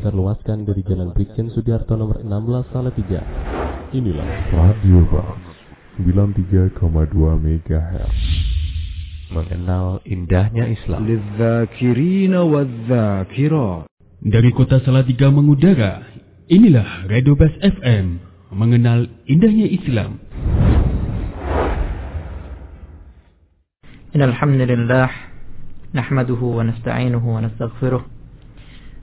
dipancar luaskan dari Jalan Brigjen Sudiarto nomor 16 Salatiga. Inilah Radio Bang 93,2 MHz. Mengenal indahnya Islam. Dari kota Salatiga mengudara, inilah Radio Bas FM. Mengenal indahnya Islam. إن الحمد لله نحمده ونستعينه ونستغفره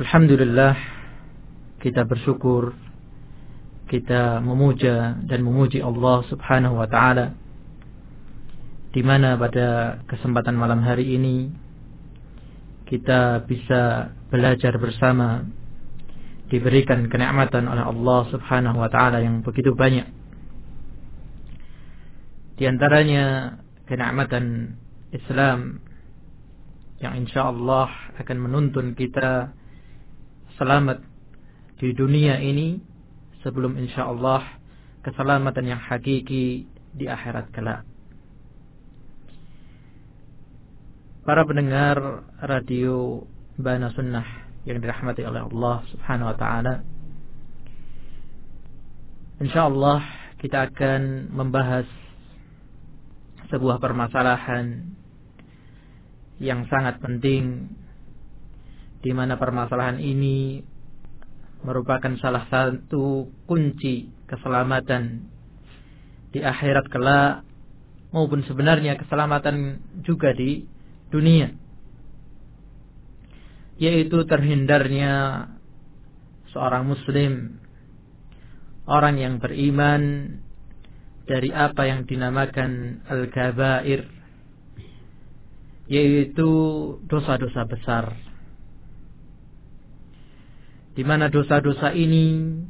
Alhamdulillah kita bersyukur kita memuja dan memuji Allah Subhanahu wa taala di mana pada kesempatan malam hari ini kita bisa belajar bersama diberikan kenikmatan oleh Allah Subhanahu wa taala yang begitu banyak. Di antaranya kenikmatan Islam yang insya Allah akan menuntun kita selamat di dunia ini sebelum insya Allah keselamatan yang hakiki di akhirat kelak. Para pendengar radio Bana Sunnah yang dirahmati oleh Allah Subhanahu wa taala. Insya Allah kita akan membahas sebuah permasalahan yang sangat penting di mana permasalahan ini merupakan salah satu kunci keselamatan di akhirat kelak maupun sebenarnya keselamatan juga di dunia yaitu terhindarnya seorang muslim orang yang beriman dari apa yang dinamakan al-kabair yaitu dosa-dosa besar. Di mana dosa-dosa ini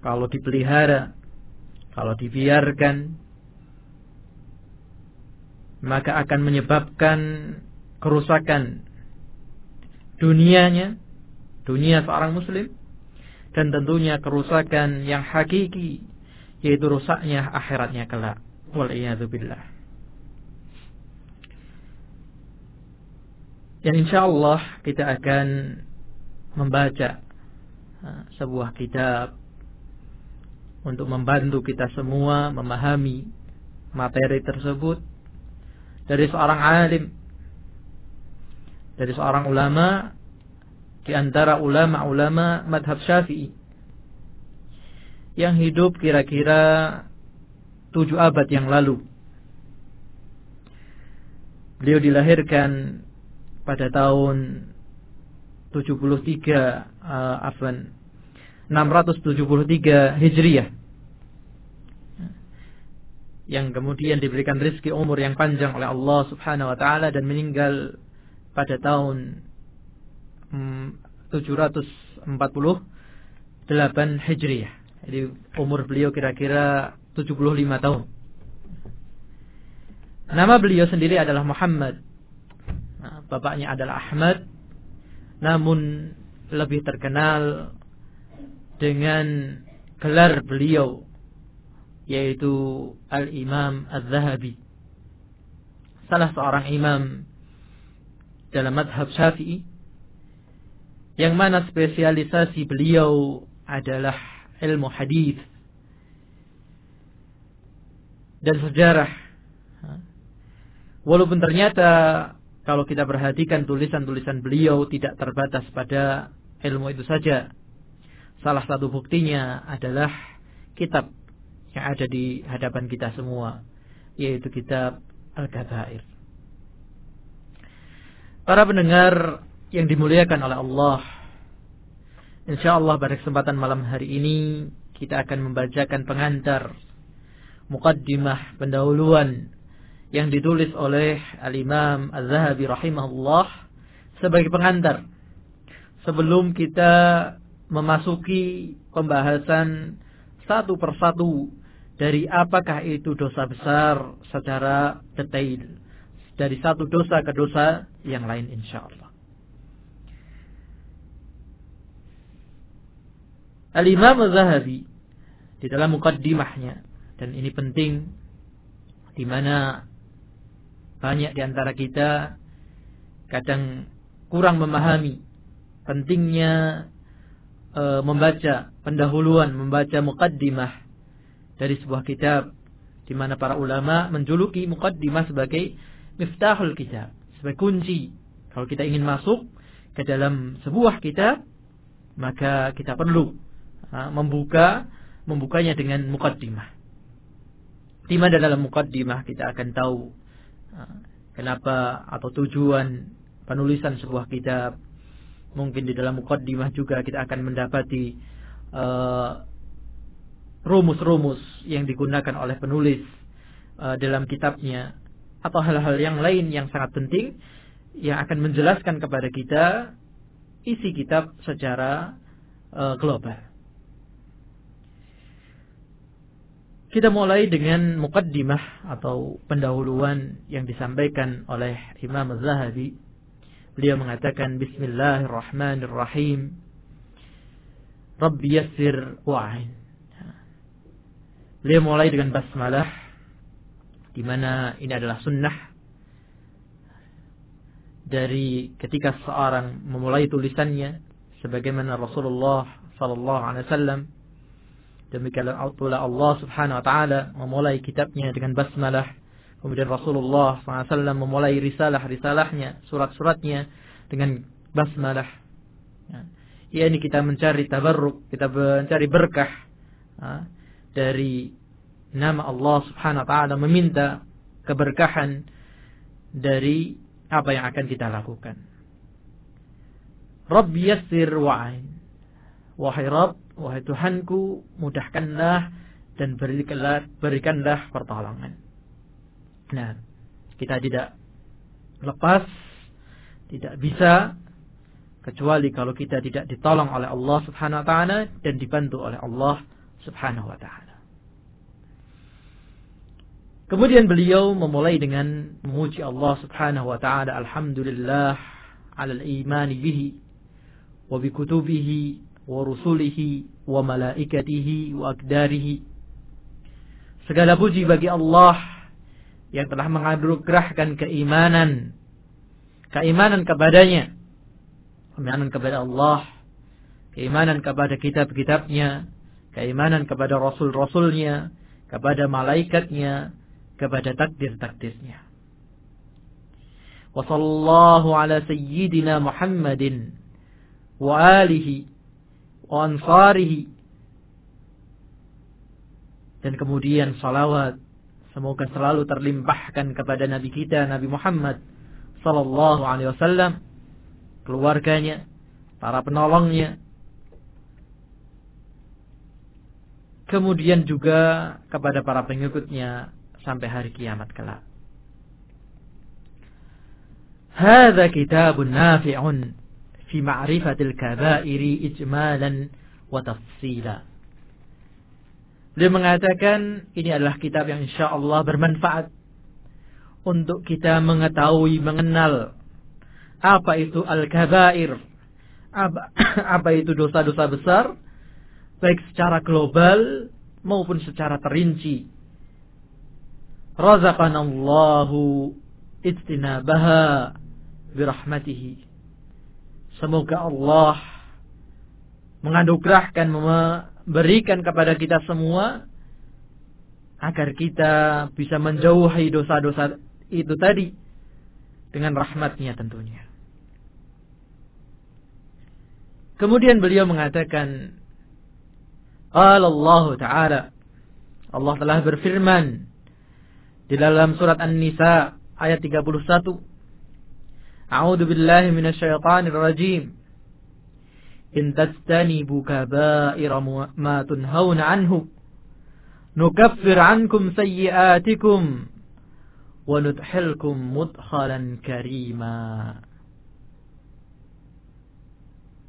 kalau dipelihara, kalau dibiarkan maka akan menyebabkan kerusakan dunianya, dunia seorang muslim dan tentunya kerusakan yang hakiki yaitu rusaknya akhiratnya kelak. Wal billah. Yang insya Allah kita akan membaca sebuah kitab untuk membantu kita semua memahami materi tersebut dari seorang alim dari seorang ulama di antara ulama-ulama madhab syafi'i yang hidup kira-kira tujuh abad yang lalu. Beliau dilahirkan pada tahun 73 uh, afan 673 Hijriah yang kemudian diberikan rezeki umur yang panjang oleh Allah Subhanahu wa taala dan meninggal pada tahun um, 748 Hijriah. Jadi umur beliau kira-kira 75 tahun. Nama beliau sendiri adalah Muhammad bapaknya adalah Ahmad namun lebih terkenal dengan gelar beliau yaitu Al-Imam Az-Zahabi. Salah seorang imam dalam madhab syafi'i yang mana spesialisasi beliau adalah ilmu hadis dan sejarah. Walaupun ternyata kalau kita perhatikan tulisan-tulisan beliau tidak terbatas pada ilmu itu saja. Salah satu buktinya adalah kitab yang ada di hadapan kita semua, yaitu kitab Al-Kabair. Para pendengar yang dimuliakan oleh Allah, insya Allah pada kesempatan malam hari ini kita akan membacakan pengantar mukaddimah pendahuluan yang ditulis oleh Al-Imam Az-Zahabi rahimahullah sebagai pengantar sebelum kita memasuki pembahasan satu persatu dari apakah itu dosa besar secara detail dari satu dosa ke dosa yang lain insya Allah. Al-Imam Zahabi di dalam mukaddimahnya dan ini penting di mana banyak di antara kita kadang kurang memahami pentingnya e, membaca pendahuluan, membaca mukaddimah dari sebuah kitab di mana para ulama menjuluki mukaddimah sebagai miftahul kitab, sebagai kunci. Kalau kita ingin masuk ke dalam sebuah kitab, maka kita perlu membuka membukanya dengan mukaddimah. Di mana dalam mukaddimah kita akan tahu kenapa atau tujuan penulisan sebuah kitab. Mungkin di dalam mukaddimah juga kita akan mendapati rumus-rumus uh, yang digunakan oleh penulis uh, dalam kitabnya atau hal-hal yang lain yang sangat penting yang akan menjelaskan kepada kita isi kitab secara uh, global. Kita mulai dengan mukaddimah atau pendahuluan yang disampaikan oleh Imam Az-Zahabi. Beliau mengatakan Bismillahirrahmanirrahim. Rabbi yassir wa'in. Beliau mulai dengan basmalah di mana ini adalah sunnah dari ketika seorang memulai tulisannya sebagaimana Rasulullah sallallahu alaihi wasallam Demikianlah Allah subhanahu wa ta'ala memulai kitabnya dengan basmalah. Kemudian Rasulullah SAW memulai risalah-risalahnya, surat-suratnya dengan basmalah. Ya, ini kita mencari tabarruk, kita mencari berkah ya, dari nama Allah subhanahu wa ta'ala meminta keberkahan dari apa yang akan kita lakukan. Rabbi yassir wa'ain. Wahai Rabb, wahai Tuhanku, mudahkanlah dan berikanlah, berikanlah pertolongan. Nah, kita tidak lepas, tidak bisa kecuali kalau kita tidak ditolong oleh Allah Subhanahu wa taala dan dibantu oleh Allah Subhanahu wa taala. Kemudian beliau memulai dengan memuji Allah Subhanahu wa taala, alhamdulillah ala al-iman bihi wa bi kutubihi malaikatihi wa akdarihi. Segala puji bagi Allah yang telah menganugerahkan keimanan keimanan kepadanya keimanan kepada Allah keimanan kepada kitab-kitabnya keimanan kepada rasul-rasulnya kepada malaikatnya kepada takdir-takdirnya wa sallallahu ala sayyidina Muhammadin wa alihi ansarihi. Dan kemudian salawat semoga selalu terlimpahkan kepada nabi kita Nabi Muhammad sallallahu alaihi wasallam keluarganya para penolongnya. Kemudian juga kepada para pengikutnya sampai hari kiamat kelak. Hadza kitabun nafi'un fi ma'rifatil kabairi ijmalan wa tafsila. Beliau mengatakan ini adalah kitab yang insya Allah bermanfaat untuk kita mengetahui, mengenal apa itu al-kabair, apa, apa itu dosa-dosa besar, baik secara global maupun secara terinci. Razaqanallahu istinabaha birahmatihi. Semoga Allah menganugerahkan memberikan kepada kita semua agar kita bisa menjauhi dosa-dosa itu tadi dengan rahmatnya tentunya. Kemudian beliau mengatakan Allah Ta'ala Allah telah berfirman di dalam surat An-Nisa ayat 31 A'udzu billahi minasyaitonir rajim. In tastanibu kaba'ira ma tunhauna anhu nukaffir ankum sayyi'atikum wa nudkhilkum mudkhalan karima.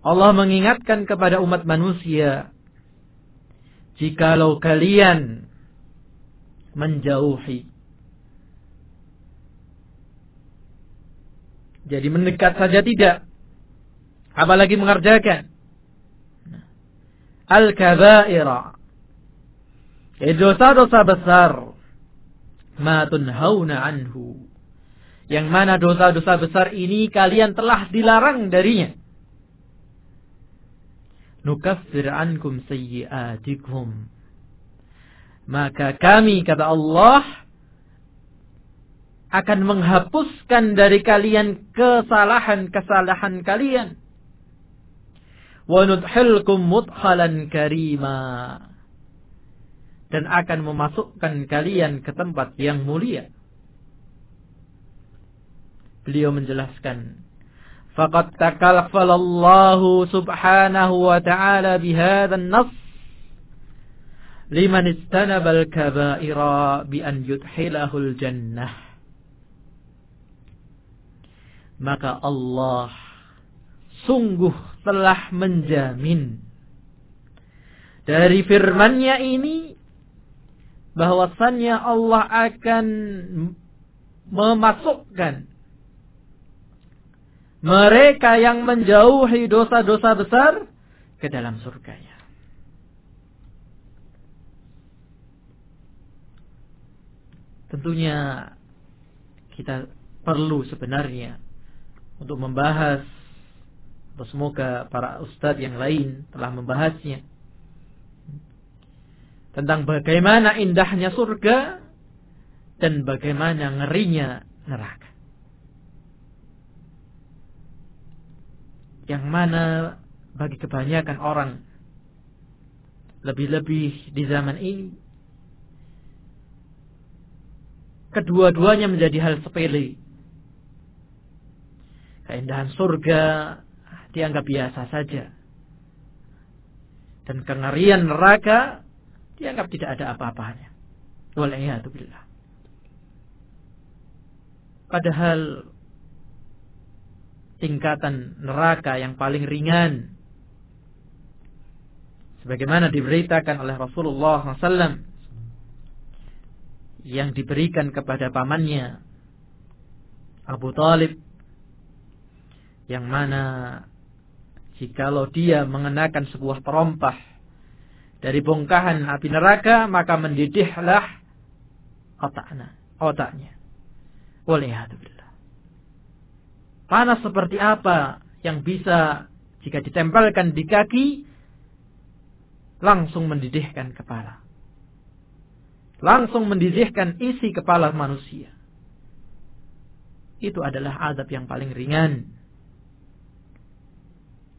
Allah mengingatkan kepada umat manusia, jikalau kalian menjauhi Jadi mendekat saja tidak. Apalagi mengerjakan. Al-kabaira. Dosa-dosa besar. Ma tunhauna anhu. Yang mana dosa-dosa besar ini kalian telah dilarang darinya. Nukaffir ankum sayyiatikum. Maka kami, kata Allah, akan menghapuskan dari kalian kesalahan-kesalahan kalian. Wa nudhilkum mudkhalan karima. Dan akan memasukkan kalian ke tempat yang mulia. Beliau menjelaskan. Faqad takalfalallahu subhanahu wa ta'ala bihadha nas liman istanabal kabaira bi an yudhilahul jannah maka Allah sungguh telah menjamin dari firman-Nya ini bahwasannya Allah akan memasukkan mereka yang menjauhi dosa-dosa besar ke dalam surganya. Tentunya kita perlu sebenarnya untuk membahas atau semoga para ustadz yang lain telah membahasnya tentang bagaimana indahnya surga dan bagaimana ngerinya neraka. Yang mana bagi kebanyakan orang lebih-lebih di zaman ini kedua-duanya menjadi hal sepele keindahan surga dianggap biasa saja. Dan kengerian neraka dianggap tidak ada apa-apanya. Wal'iyatubillah. Padahal tingkatan neraka yang paling ringan sebagaimana diberitakan oleh Rasulullah SAW yang diberikan kepada pamannya Abu Talib yang mana jikalau dia mengenakan sebuah terompah dari bongkahan api neraka maka mendidihlah otaknya otaknya. Waliyahatubillah panas seperti apa yang bisa jika ditempelkan di kaki langsung mendidihkan kepala. Langsung mendidihkan isi kepala manusia. Itu adalah adab yang paling ringan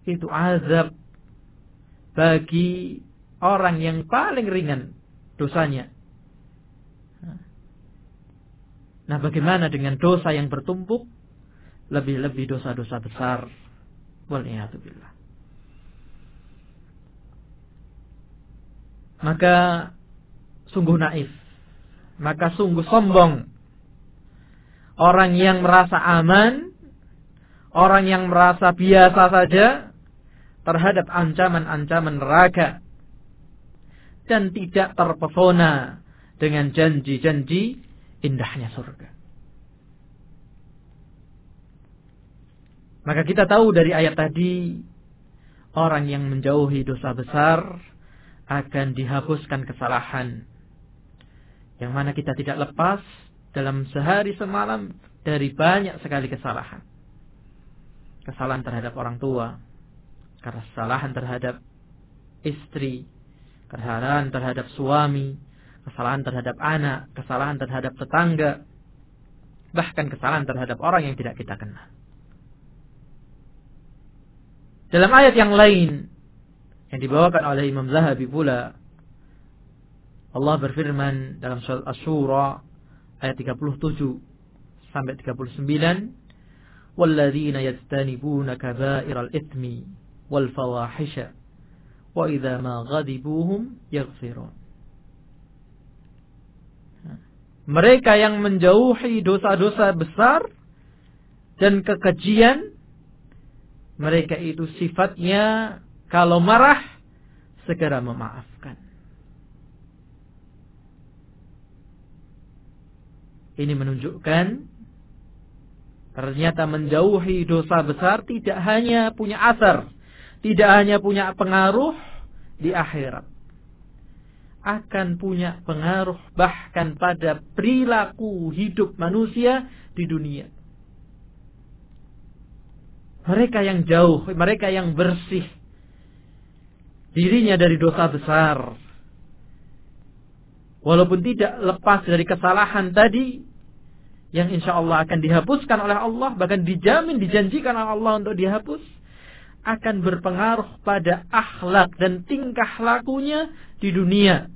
itu azab bagi orang yang paling ringan dosanya. Nah, bagaimana dengan dosa yang bertumpuk? Lebih-lebih dosa-dosa besar. Waliyahatubillah. Maka sungguh naif. Maka sungguh sombong. Orang yang merasa aman. Orang yang merasa biasa saja terhadap ancaman-ancaman neraka dan tidak terpesona dengan janji-janji indahnya surga. Maka kita tahu dari ayat tadi orang yang menjauhi dosa besar akan dihapuskan kesalahan. Yang mana kita tidak lepas dalam sehari semalam dari banyak sekali kesalahan. Kesalahan terhadap orang tua, karena kesalahan terhadap istri, kesalahan terhadap suami, kesalahan terhadap anak, kesalahan terhadap tetangga, bahkan kesalahan terhadap orang yang tidak kita kenal. Dalam ayat yang lain yang dibawakan oleh Imam Zahabi pula Allah berfirman dalam surat Asy-Syura ayat 37 sampai 39 walladzina yastanibuna kaba'iral itsmi wal fawahisha wa idza ma mereka yang menjauhi dosa-dosa besar dan kekejian mereka itu sifatnya kalau marah segera memaafkan. Ini menunjukkan ternyata menjauhi dosa besar tidak hanya punya asar tidak hanya punya pengaruh di akhirat. Akan punya pengaruh bahkan pada perilaku hidup manusia di dunia. Mereka yang jauh, mereka yang bersih dirinya dari dosa besar. Walaupun tidak lepas dari kesalahan tadi, yang insya Allah akan dihapuskan oleh Allah, bahkan dijamin, dijanjikan oleh Allah untuk dihapus, akan berpengaruh pada akhlak dan tingkah lakunya di dunia.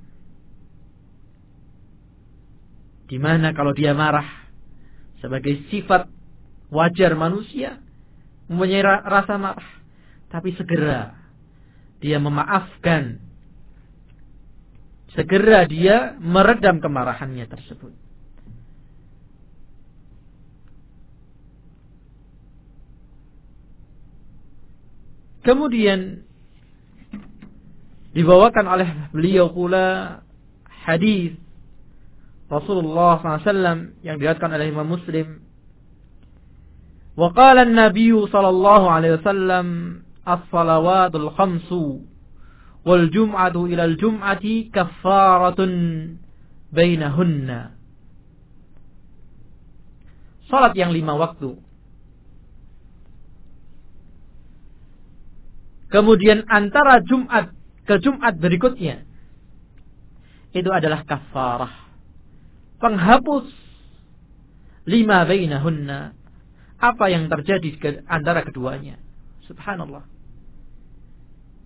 Di mana kalau dia marah sebagai sifat wajar manusia, mempunyai rasa marah, tapi segera dia memaafkan, segera dia meredam kemarahannya tersebut. Kemudian dibawakan oleh beliau pula hadis Rasulullah SAW yang diriwayatkan oleh Imam Muslim. Qala an-nabiy sallallahu alaihi wasallam as-salawatul khamsu wal jum'atu ila al-jum'ati kaffaratun bainahunna. Salat yang lima waktu Kemudian antara Jumat ke Jumat berikutnya itu adalah kafarah. Penghapus lima bainahunna. Apa yang terjadi antara keduanya? Subhanallah.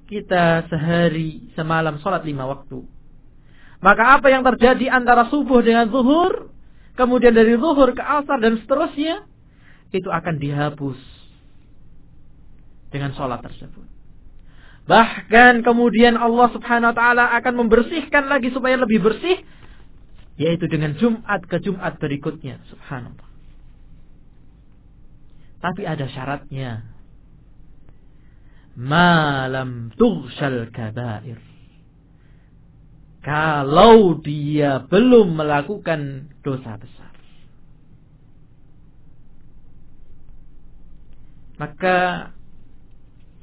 Kita sehari semalam sholat lima waktu. Maka apa yang terjadi antara subuh dengan zuhur, kemudian dari zuhur ke asar dan seterusnya, itu akan dihapus dengan sholat tersebut. Bahkan kemudian Allah subhanahu wa ta'ala akan membersihkan lagi supaya lebih bersih. Yaitu dengan Jumat ke Jumat berikutnya. Subhanallah. Tapi ada syaratnya. Malam tughsal kabair. Kalau dia belum melakukan dosa besar. Maka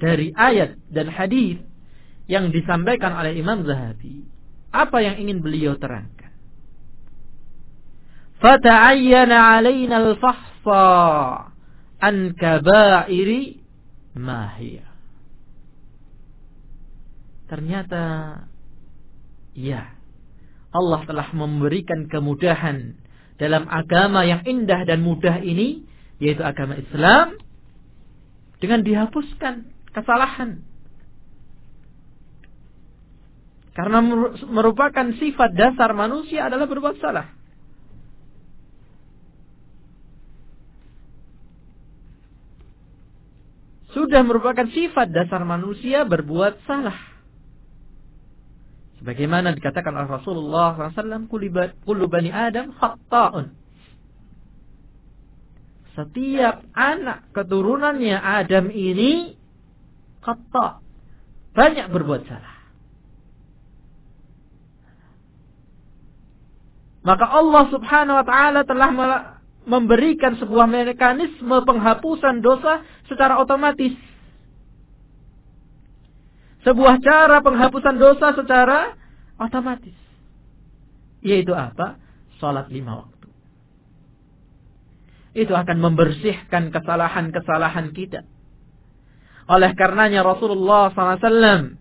dari ayat dan hadis yang disampaikan oleh Imam Zahabi, apa yang ingin beliau terangkan? Fata'ayyana 'alaina al-fahsa an kaba'iri ma Ternyata ya Allah telah memberikan kemudahan dalam agama yang indah dan mudah ini yaitu agama Islam dengan dihapuskan kesalahan. Karena merupakan sifat dasar manusia adalah berbuat salah. Sudah merupakan sifat dasar manusia berbuat salah. Sebagaimana dikatakan oleh Rasulullah SAW, Kullu bani Adam khatta'un. Setiap anak keturunannya Adam ini khata. Banyak berbuat salah. Maka Allah subhanahu wa ta'ala telah memberikan sebuah mekanisme penghapusan dosa secara otomatis. Sebuah cara penghapusan dosa secara otomatis. Yaitu apa? Salat lima waktu. Itu akan membersihkan kesalahan-kesalahan kita oleh karenanya Rasulullah SAW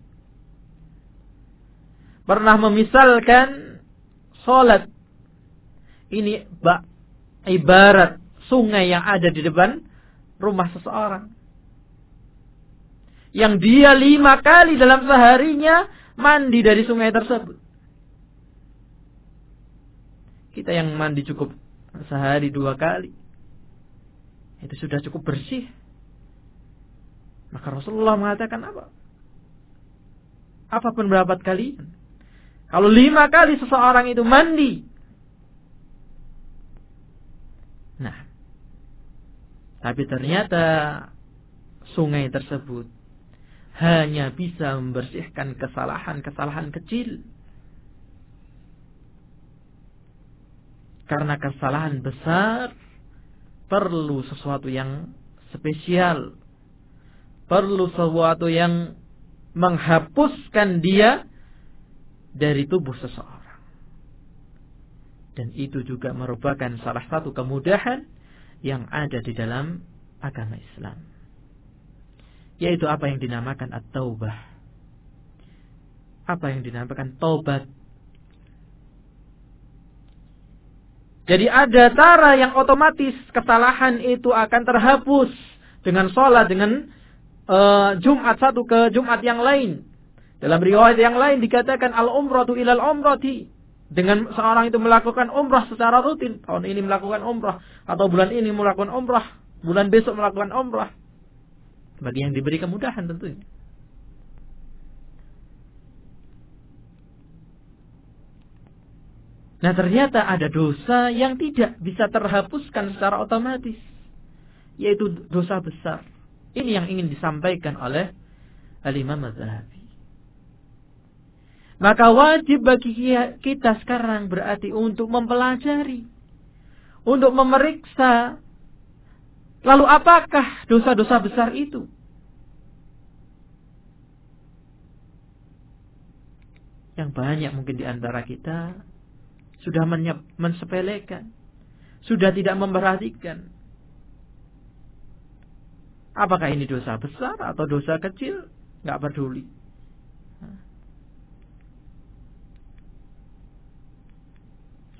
pernah memisalkan solat ini ibarat sungai yang ada di depan rumah seseorang. Yang dia lima kali dalam seharinya mandi dari sungai tersebut. Kita yang mandi cukup sehari dua kali. Itu sudah cukup bersih. Maka Rasulullah mengatakan apa? Apa pendapat kalian? Kalau lima kali seseorang itu mandi. Nah. Tapi ternyata sungai tersebut hanya bisa membersihkan kesalahan-kesalahan kecil. Karena kesalahan besar perlu sesuatu yang spesial. Perlu sesuatu yang menghapuskan dia dari tubuh seseorang. Dan itu juga merupakan salah satu kemudahan yang ada di dalam agama Islam. Yaitu apa yang dinamakan at-taubah. Apa yang dinamakan taubat. Jadi ada cara yang otomatis kesalahan itu akan terhapus dengan sholat, dengan uh, Jumat satu ke Jumat yang lain. Dalam riwayat yang lain dikatakan al-umratu ilal umrati dengan seorang itu melakukan umrah secara rutin, tahun ini melakukan umrah, atau bulan ini melakukan umrah, bulan besok melakukan umrah, bagi yang diberi kemudahan tentunya. Nah ternyata ada dosa yang tidak bisa terhapuskan secara otomatis. Yaitu dosa besar. Ini yang ingin disampaikan oleh Al-Imam Az-Zahabi. Maka wajib bagi kita sekarang berarti untuk mempelajari. Untuk memeriksa. Lalu apakah dosa-dosa besar itu? Yang banyak mungkin di antara kita sudah mensepelekan. Sudah tidak memperhatikan. Apakah ini dosa besar atau dosa kecil? Nggak peduli.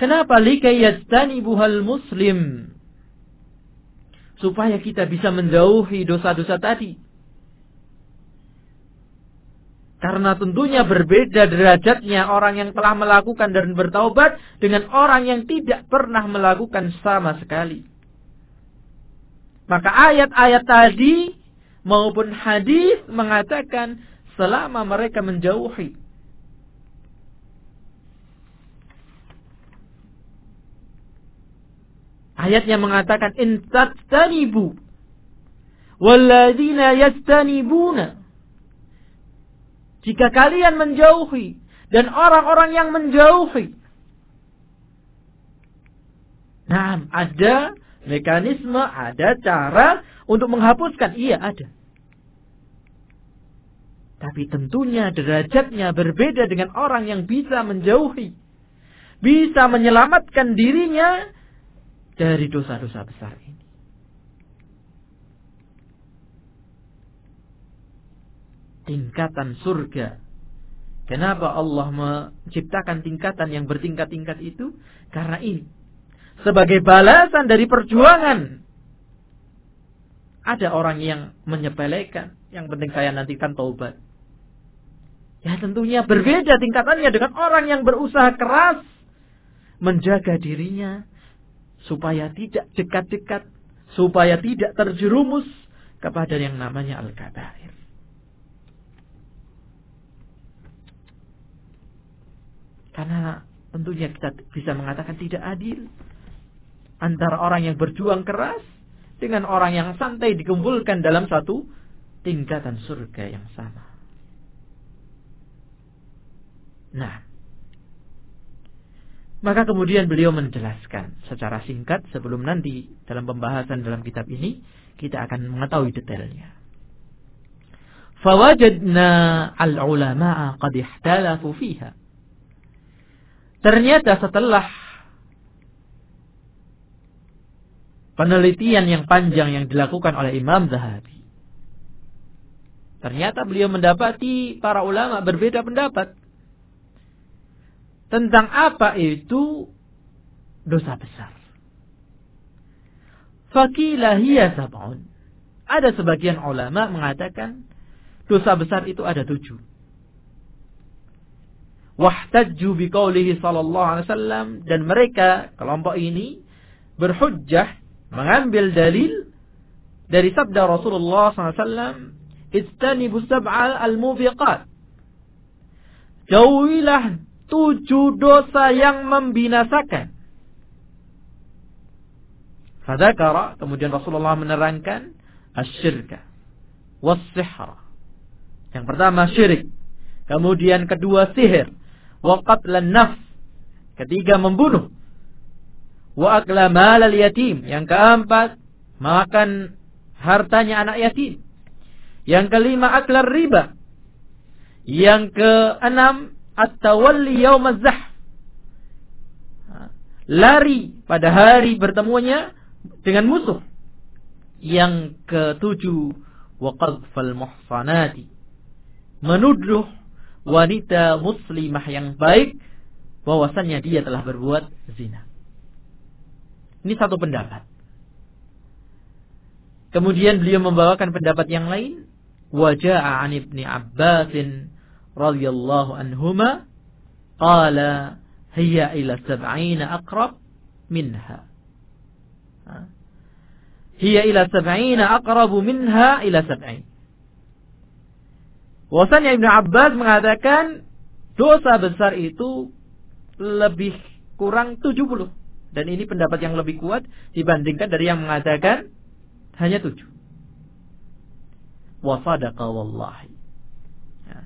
Kenapa likai yajtanibuhal muslim? Supaya kita bisa menjauhi dosa-dosa tadi. Karena tentunya berbeda derajatnya orang yang telah melakukan dan bertaubat dengan orang yang tidak pernah melakukan sama sekali. Maka ayat-ayat tadi maupun hadis mengatakan selama mereka menjauhi. Ayatnya mengatakan in walladzina yastanibuna jika kalian menjauhi dan orang-orang yang menjauhi. Nah, ada mekanisme, ada cara untuk menghapuskan. Iya, ada. Tapi tentunya derajatnya berbeda dengan orang yang bisa menjauhi. Bisa menyelamatkan dirinya dari dosa-dosa besar ini. Tingkatan surga. Kenapa Allah menciptakan tingkatan yang bertingkat-tingkat itu? Karena ini. Sebagai balasan dari perjuangan. Ada orang yang menyepelekan. Yang penting saya nantikan taubat. Ya tentunya berbeda tingkatannya dengan orang yang berusaha keras menjaga dirinya supaya tidak dekat-dekat, supaya tidak terjerumus kepada yang namanya al-kabair. Karena tentunya kita bisa mengatakan tidak adil antara orang yang berjuang keras dengan orang yang santai dikumpulkan dalam satu tingkatan surga yang sama. Nah, maka kemudian beliau menjelaskan secara singkat sebelum nanti dalam pembahasan dalam kitab ini kita akan mengetahui detailnya. Fawajadna al-ulama'a qad ihtalafu fiha. Ternyata setelah penelitian yang panjang yang dilakukan oleh Imam Zahabi. Ternyata beliau mendapati para ulama berbeda pendapat tentang apa itu dosa besar. Fakilah sab'un. Ada sebagian ulama mengatakan dosa besar itu ada tujuh. Wahtajju biqaulihi sallallahu alaihi wasallam dan mereka kelompok ini berhujjah mengambil dalil dari sabda Rasulullah SAW Istanibu sab'al al-mubiqat Jauhilah tujuh dosa yang membinasakan. Fadakara, kemudian Rasulullah menerangkan asyirka. wassihr. Yang pertama syirik. Kemudian kedua sihir. Wa qatlan nafs. Ketiga membunuh. Wa akla malal yatim. Yang keempat makan hartanya anak yatim. Yang kelima aklar riba. Yang keenam at-tawalli yawm zah Lari pada hari bertemunya dengan musuh. Yang ketujuh waqadfal muhsanati menuduh wanita muslimah yang baik bahwasannya dia telah berbuat zina. Ini satu pendapat. Kemudian beliau membawakan pendapat yang lain. Waja'a an ibni Abbasin radhiyallahu anhuma qala hiya ila sab'ina aqrab minha. Hiya ila sab'ina aqrabu minha ila sab'in. Wasannya Ibn Abbas mengatakan dosa besar itu lebih kurang 70. Dan ini pendapat yang lebih kuat dibandingkan dari yang mengatakan hanya 7. Wasadaqa wallahi. Ya.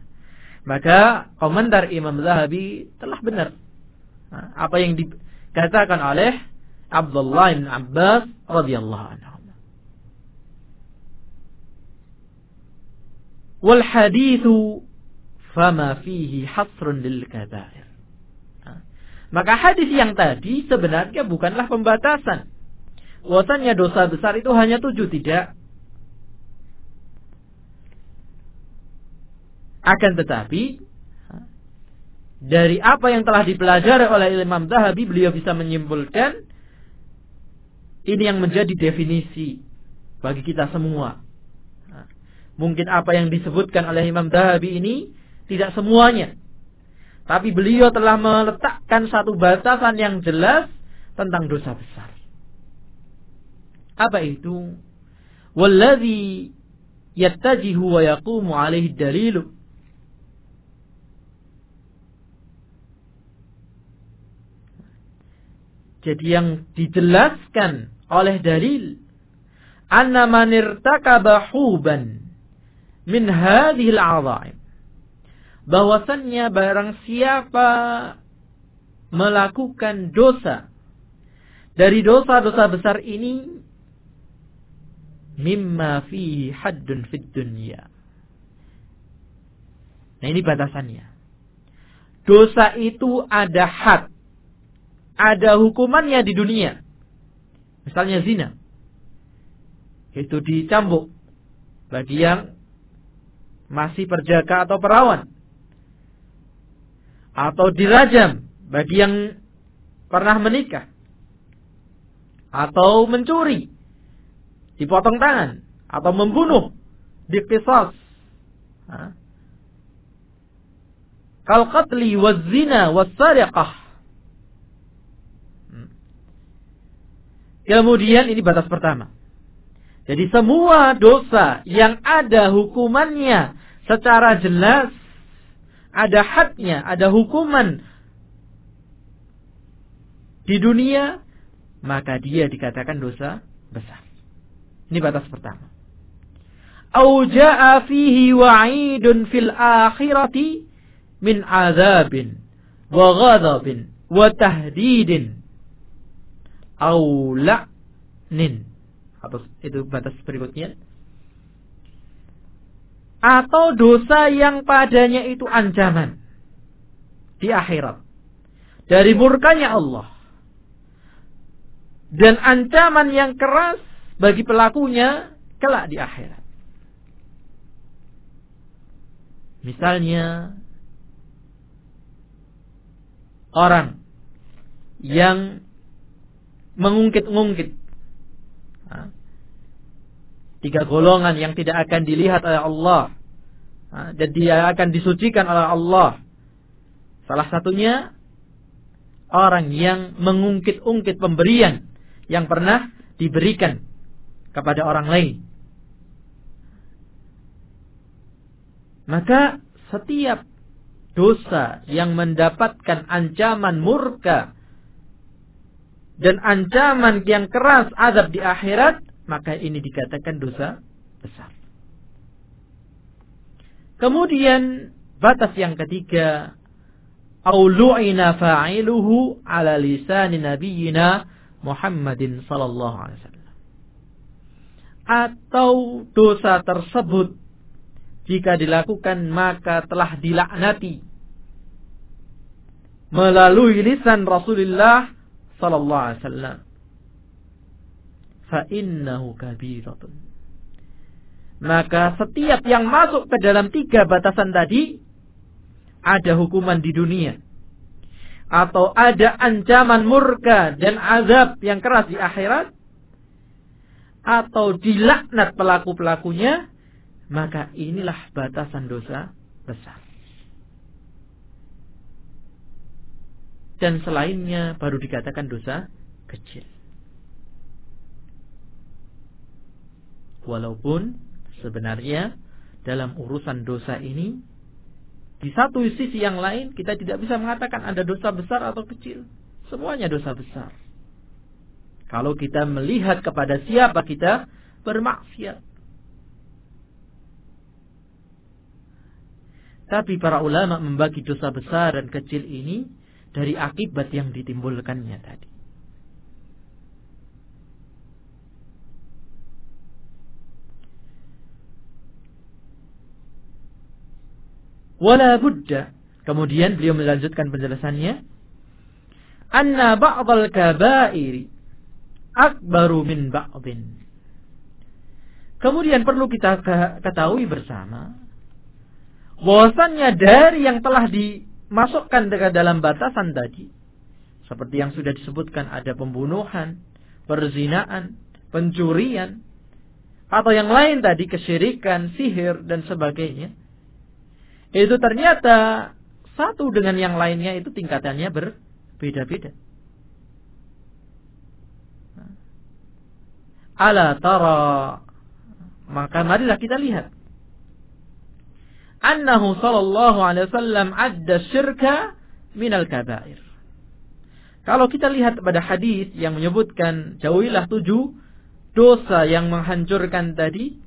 Maka komentar Imam Zahabi telah benar. Nah, apa yang dikatakan oleh Abdullah bin Abbas radhiyallahu anhu. wal hadithu fama fihi hasrun lil kabair. Maka hadis yang tadi sebenarnya bukanlah pembatasan. Bahwasannya dosa besar itu hanya tujuh, tidak. Akan tetapi, dari apa yang telah dipelajari oleh Imam Zahabi, beliau bisa menyimpulkan ini yang menjadi definisi bagi kita semua. Mungkin apa yang disebutkan oleh Imam Dahabi ini tidak semuanya. Tapi beliau telah meletakkan satu batasan yang jelas tentang dosa besar. Apa itu? Walladhi yattajihu wa yaqumu alaihi dalilu. Jadi yang dijelaskan oleh dalil anna man irtakaba huban min hadhil azaim. Bahwasannya barang siapa melakukan dosa dari dosa-dosa besar ini mimma fihi haddun fid dunya. Nah ini batasannya. Dosa itu ada had. Ada hukumannya di dunia. Misalnya zina. Itu dicambuk. Bagi yang masih perjaka atau perawan. Atau dirajam bagi yang pernah menikah. Atau mencuri. Dipotong tangan. Atau membunuh. Diqisas. Kal qatli wa zina wa sariqah. Hmm. Kemudian ini batas pertama. Jadi semua dosa yang ada hukumannya secara jelas, ada hadnya, ada hukuman di dunia, maka dia dikatakan dosa besar. Ini batas pertama. Au fihi wa'idun fil akhirati min azabin wa ghadabin wa tahdidin au la'nin atau itu batas berikutnya atau dosa yang padanya itu ancaman. Di akhirat. Dari murkanya Allah. Dan ancaman yang keras bagi pelakunya kelak di akhirat. Misalnya orang yang mengungkit-ungkit Tiga golongan yang tidak akan dilihat oleh Allah. Dan dia akan disucikan oleh Allah. Salah satunya orang yang mengungkit-ungkit pemberian yang pernah diberikan kepada orang lain. Maka setiap dosa yang mendapatkan ancaman murka dan ancaman yang keras azab di akhirat maka ini dikatakan dosa besar. Kemudian batas yang ketiga au lu'ina fa'iluhu ala lisan nabiyina Muhammadin sallallahu alaihi wasallam. Atau dosa tersebut jika dilakukan maka telah dilaknati melalui lisan Rasulullah sallallahu alaihi wasallam. Fa innahu kabiratun. Maka setiap yang masuk ke dalam tiga batasan tadi ada hukuman di dunia atau ada ancaman murka dan azab yang keras di akhirat atau dilaknat pelaku-pelakunya maka inilah batasan dosa besar. Dan selainnya baru dikatakan dosa kecil. Walaupun sebenarnya dalam urusan dosa ini di satu sisi yang lain kita tidak bisa mengatakan ada dosa besar atau kecil. Semuanya dosa besar. Kalau kita melihat kepada siapa kita bermaksiat. Tapi para ulama membagi dosa besar dan kecil ini dari akibat yang ditimbulkannya tadi. Wala budda. Kemudian beliau melanjutkan penjelasannya. Anna ba'dal kabairi akbaru min ba'din. Kemudian perlu kita ketahui bersama bahwasannya dari yang telah dimasukkan ke dalam batasan tadi seperti yang sudah disebutkan ada pembunuhan, perzinaan, pencurian atau yang lain tadi kesyirikan, sihir dan sebagainya. Itu ternyata satu dengan yang lainnya itu tingkatannya berbeda-beda. Ala tara maka marilah kita lihat annahu sallallahu alaihi wasallam adda syirka minal kabair. Kalau kita lihat pada hadis yang menyebutkan jauhilah tujuh dosa yang menghancurkan tadi,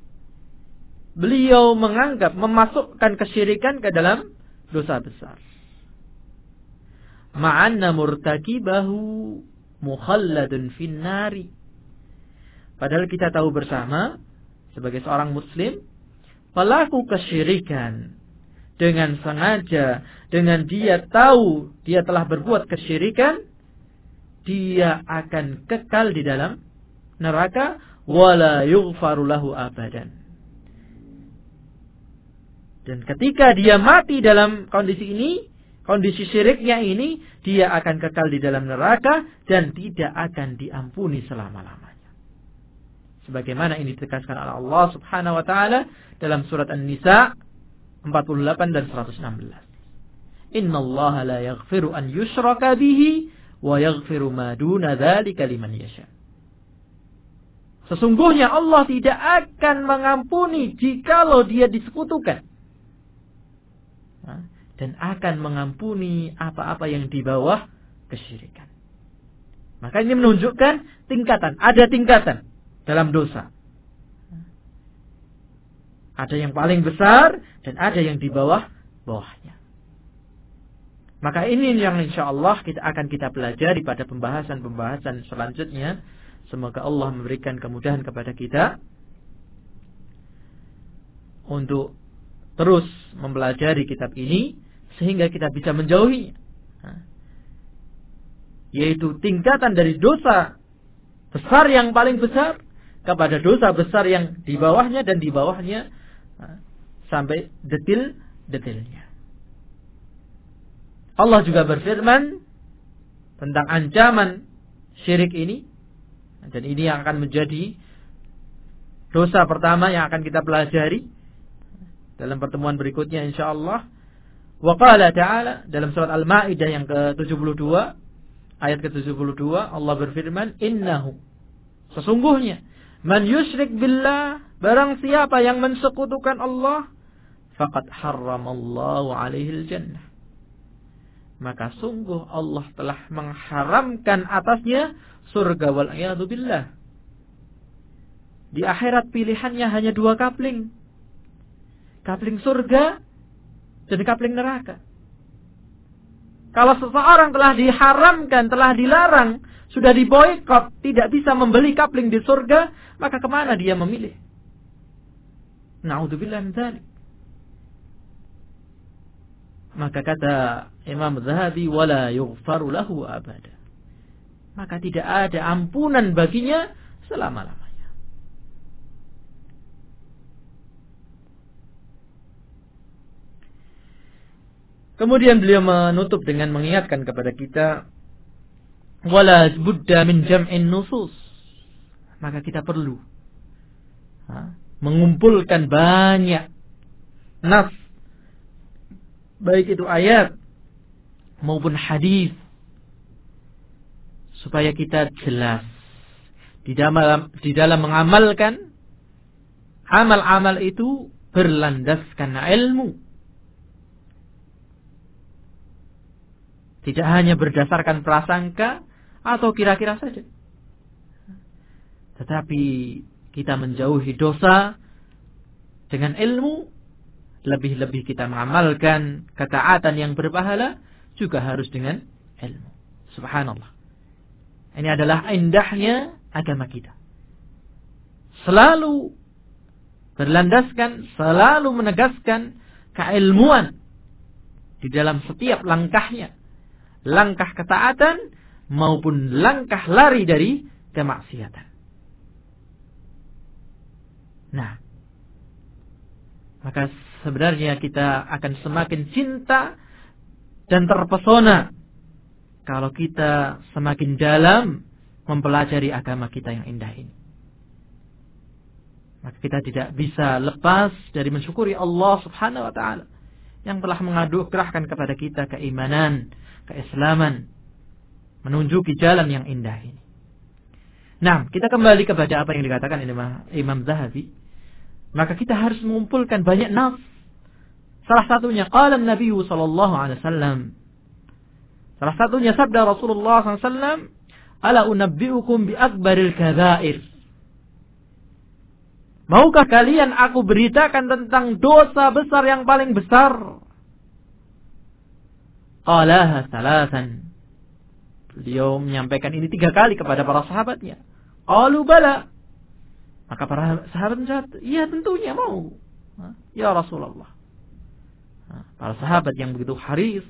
beliau menganggap memasukkan kesyirikan ke dalam dosa besar. Ma'anna murtakibahu mukhalladun finnari. Padahal kita tahu bersama sebagai seorang muslim pelaku kesyirikan dengan sengaja, dengan dia tahu dia telah berbuat kesyirikan, dia akan kekal di dalam neraka wala yughfaru abadan. Dan ketika dia mati dalam kondisi ini, kondisi syiriknya ini, dia akan kekal di dalam neraka dan tidak akan diampuni selama-lamanya. Sebagaimana ini ditegaskan oleh Allah Subhanahu wa taala dalam surat An-Nisa 48 dan 116. Inna Allah la yaghfiru an yushraka bihi wa yaghfiru ma duna dzalika liman yasha. Sesungguhnya Allah tidak akan mengampuni jikalau dia disekutukan. Dan akan mengampuni apa-apa yang di bawah kesyirikan. Maka ini menunjukkan tingkatan. Ada tingkatan dalam dosa. Ada yang paling besar dan ada yang di bawah bawahnya. Maka ini yang insya Allah kita akan kita pelajari pada pembahasan-pembahasan selanjutnya. Semoga Allah memberikan kemudahan kepada kita untuk terus mempelajari kitab ini sehingga kita bisa menjauhinya. Yaitu tingkatan dari dosa besar yang paling besar kepada dosa besar yang di bawahnya dan di bawahnya sampai detil-detilnya. Allah juga berfirman tentang ancaman syirik ini dan ini yang akan menjadi dosa pertama yang akan kita pelajari dalam pertemuan berikutnya insyaallah. Wa qala ta'ala dalam surat Al-Maidah yang ke-72 ayat ke-72 Allah berfirman innahu sesungguhnya Man yusyrik billah, barang siapa yang mensekutukan Allah, faqad harramallahu alaihi jannah. Maka sungguh Allah telah mengharamkan atasnya surga wal billah. Di akhirat pilihannya hanya dua kapling. Kapling surga jadi kapling neraka. Kalau seseorang telah diharamkan, telah dilarang, sudah diboykot, tidak bisa membeli kapling di surga, maka ke mana dia memilih? Na'udzubillah min dzalik. Maka kata Imam Zahabi, wala yughfaru lahu abada. Maka tidak ada ampunan baginya selama-lamanya. Kemudian beliau menutup dengan mengingatkan kepada kita wala budda min jam'in nusus. Maka kita perlu ha, mengumpulkan banyak nas baik itu ayat maupun hadis supaya kita jelas di dalam di dalam mengamalkan amal-amal itu berlandaskan ilmu tidak hanya berdasarkan prasangka atau kira-kira saja tetapi kita menjauhi dosa dengan ilmu lebih-lebih kita mengamalkan ketaatan yang berpahala juga harus dengan ilmu. Subhanallah. Ini adalah indahnya agama kita. Selalu berlandaskan, selalu menegaskan keilmuan di dalam setiap langkahnya. Langkah ketaatan maupun langkah lari dari kemaksiatan. Nah, maka sebenarnya kita akan semakin cinta dan terpesona kalau kita semakin dalam mempelajari agama kita yang indah ini. Maka kita tidak bisa lepas dari mensyukuri Allah Subhanahu wa taala yang telah mengadukrahkan kepada kita keimanan, keislaman, menunjuki jalan yang indah ini. Nah, kita kembali kepada apa yang dikatakan Imam Zahabi. Maka kita harus mengumpulkan banyak nas Salah satunya qala Nabi sallallahu alaihi wasallam. Salah satunya sabda Rasulullah SAW, Ala unabbi'ukum bi akbaril kadzair. Maukah kalian aku beritakan tentang dosa besar yang paling besar? Qalaha salasan. Beliau menyampaikan ini tiga kali kepada para sahabatnya. Qalu bala. Maka para sahabat menjawab, iya tentunya mau. Ya Rasulullah. Para sahabat yang begitu haris,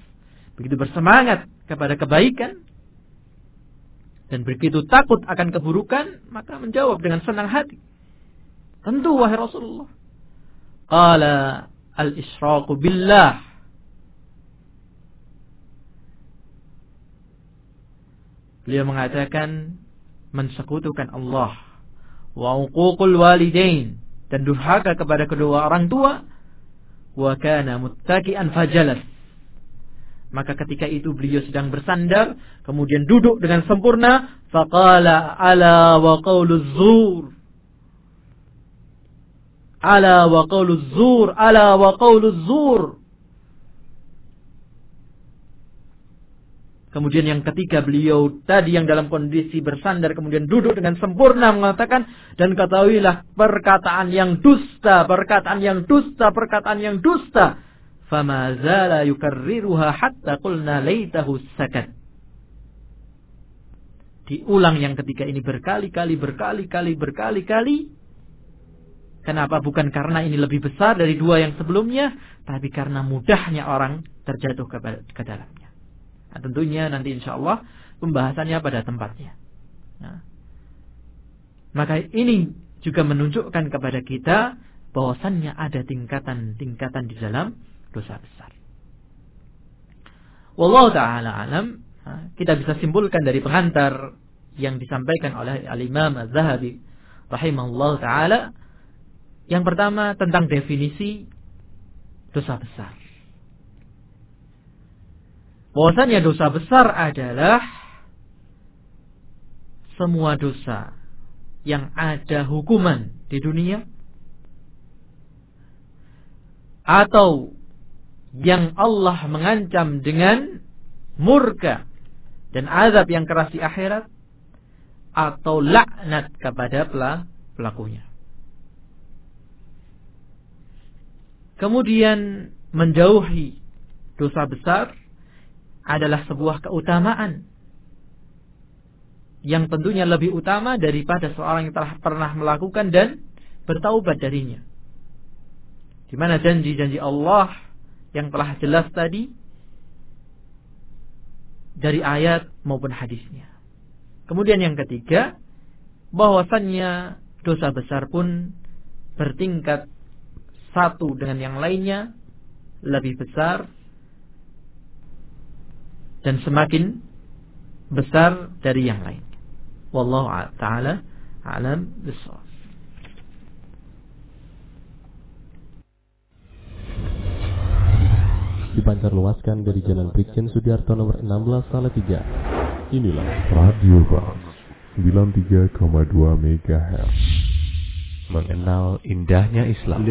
begitu bersemangat kepada kebaikan, dan begitu takut akan keburukan, maka menjawab dengan senang hati. Tentu wahai Rasulullah. Qala al-israqu billah. Beliau mengatakan mensekutukan Allah wa uququl walidain dan durhaka kepada kedua orang tua wa kana muttaki'an fajalas. Maka ketika itu beliau sedang bersandar, kemudian duduk dengan sempurna, faqala ala wa qawlu zur. Ala wa qawlu zur, ala wa qawlu zur. Kemudian yang ketiga beliau tadi yang dalam kondisi bersandar kemudian duduk dengan sempurna mengatakan dan ketahuilah perkataan yang dusta, perkataan yang dusta, perkataan yang dusta. Fama zala yukarriruha hatta qulna laitahu sakat. Diulang yang ketiga ini berkali-kali, berkali-kali, berkali-kali. Kenapa? Bukan karena ini lebih besar dari dua yang sebelumnya, tapi karena mudahnya orang terjatuh ke, dalamnya. Nah, tentunya nanti insya Allah pembahasannya pada tempatnya. Nah, maka ini juga menunjukkan kepada kita bahwasannya ada tingkatan-tingkatan di dalam dosa besar. Wallahu taala alam, nah, kita bisa simpulkan dari pengantar yang disampaikan oleh Al-Imam Az-Zahabi rahimahullah taala yang pertama tentang definisi dosa besar bahwasanya dosa besar adalah semua dosa yang ada hukuman di dunia atau yang Allah mengancam dengan murka dan azab yang keras di akhirat atau laknat kepada pelakunya. Kemudian menjauhi dosa besar adalah sebuah keutamaan yang tentunya lebih utama daripada seorang yang telah pernah melakukan dan bertaubat darinya. Di mana janji-janji Allah yang telah jelas tadi dari ayat maupun hadisnya. Kemudian yang ketiga, bahwasannya dosa besar pun bertingkat satu dengan yang lainnya lebih besar dan semakin besar dari yang lain. Wallahu taala alam bisawab. Dipancar luaskan dari Jalan Brigjen Sudiarto nomor 16 Salatiga. Inilah Radio Bang 93,2 MHz. Mengenal indahnya Islam.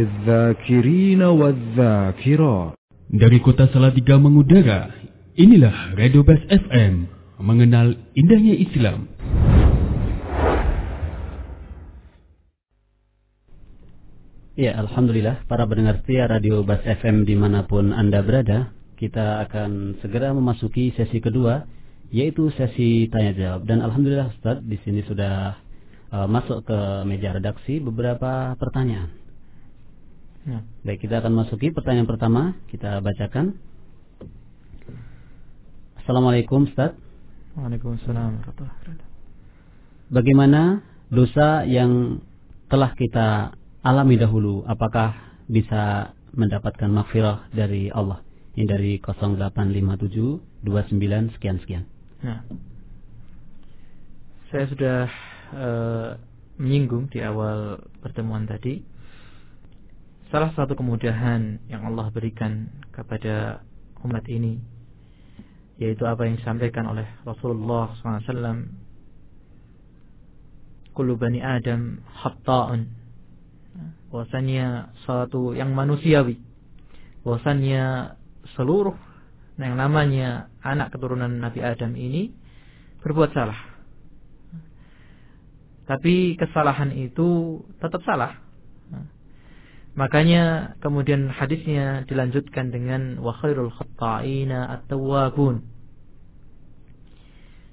Dari kota Salatiga mengudara, inilah Radio Bas FM. Mengenal indahnya Islam. Ya, Alhamdulillah para pendengar setia Radio Bas FM di mana pun Anda berada, kita akan segera memasuki sesi kedua, yaitu sesi tanya jawab. Dan Alhamdulillah Ustaz, di sini sudah uh, masuk ke meja redaksi beberapa pertanyaan. Ya. Baik, kita akan masuki pertanyaan pertama, kita bacakan. Assalamualaikum Ustaz. Waalaikumsalam. Bagaimana dosa yang telah kita alami dahulu? Apakah bisa mendapatkan maghfirah dari Allah? Ini dari 0857 29 sekian sekian nah, saya sudah uh, menyinggung di awal pertemuan tadi. Salah satu kemudahan yang Allah berikan kepada umat ini yaitu apa yang disampaikan oleh Rasulullah SAW kullu bani Adam khata'un. Bahwasannya suatu yang manusiawi. Bahwasannya seluruh yang namanya anak keturunan Nabi Adam ini berbuat salah. Tapi kesalahan itu tetap salah makanya kemudian hadisnya dilanjutkan dengan wa khairul khatta'ina at-tawwabun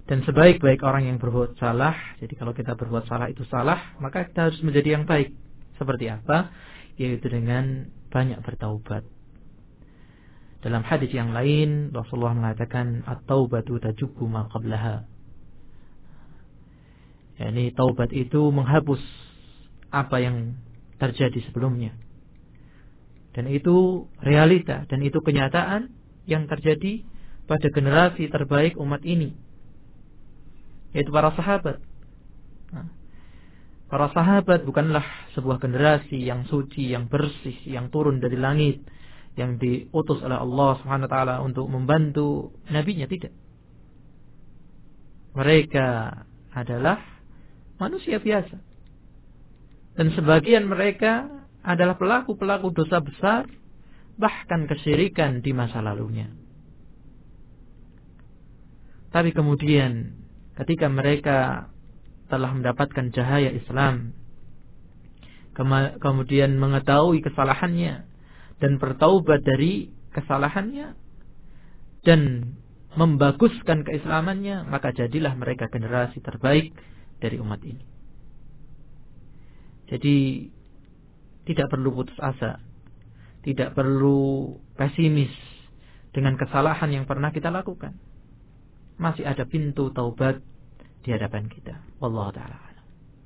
dan sebaik-baik orang yang berbuat salah jadi kalau kita berbuat salah itu salah maka kita harus menjadi yang baik seperti apa? Yaitu dengan banyak bertaubat. Dalam hadis yang lain Rasulullah mengatakan at-taubatu tajubbu ma qablaha. Yani taubat itu menghapus apa yang terjadi sebelumnya. Dan itu realita dan itu kenyataan yang terjadi pada generasi terbaik umat ini. Yaitu para sahabat. Nah, Para sahabat bukanlah sebuah generasi yang suci, yang bersih, yang turun dari langit, yang diutus oleh Allah taala untuk membantu nabinya tidak. Mereka adalah manusia biasa. Dan sebagian mereka adalah pelaku-pelaku dosa besar bahkan kesyirikan di masa lalunya. Tapi kemudian ketika mereka telah mendapatkan cahaya Islam kemudian mengetahui kesalahannya dan bertaubat dari kesalahannya dan membaguskan keislamannya maka jadilah mereka generasi terbaik dari umat ini jadi tidak perlu putus asa tidak perlu pesimis dengan kesalahan yang pernah kita lakukan masih ada pintu taubat di hadapan kita. Wallahu taala.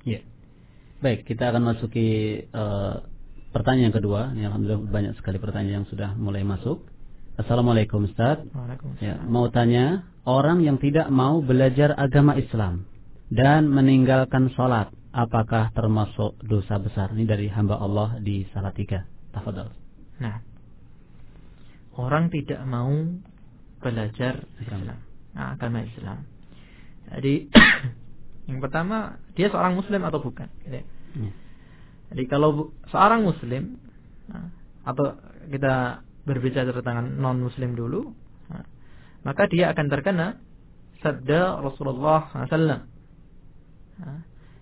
Ya. Baik, kita akan masuki uh, pertanyaan kedua. Ini alhamdulillah banyak sekali pertanyaan yang sudah mulai masuk. Assalamualaikum Ustaz. Waalaikumsalam. Ya, mau tanya, orang yang tidak mau belajar agama Islam dan meninggalkan sholat, apakah termasuk dosa besar? Ini dari hamba Allah di Salatiga. Tafadhol. Nah, orang tidak mau belajar Islam, nah, agama Islam jadi yang pertama dia seorang muslim atau bukan. Gitu. Ya. Jadi kalau seorang muslim nah, atau kita berbicara tentang non muslim dulu, nah, maka dia akan terkena sabda Rasulullah SAW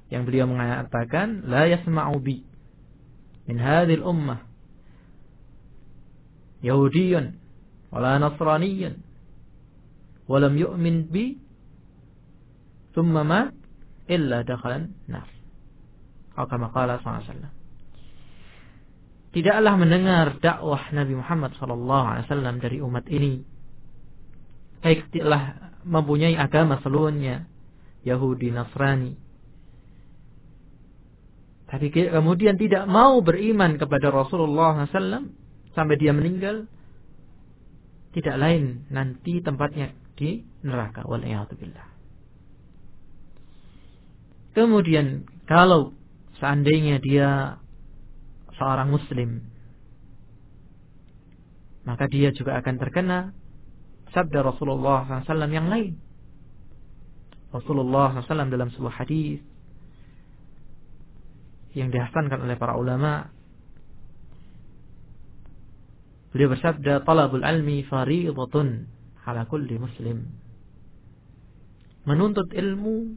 yang beliau mengatakan la yasma'u bi min hadhil ummah Yahudiyun wala Nasraniyun walam yu'min bi thumma mat illa dakhalan nar. Atau kama qala sallallahu Tidaklah mendengar dakwah Nabi Muhammad sallallahu alaihi wasallam dari umat ini. Baik telah mempunyai agama seluruhnya Yahudi Nasrani tapi kemudian tidak mau beriman kepada Rasulullah SAW sampai dia meninggal, tidak lain nanti tempatnya di neraka. Waliyahatubillah. Kemudian kalau seandainya dia seorang muslim, maka dia juga akan terkena sabda Rasulullah SAW yang lain. Rasulullah SAW dalam sebuah hadis yang dihasankan oleh para ulama. Beliau bersabda talabul ilmi fariidatun ala kulli muslim. Menuntut ilmu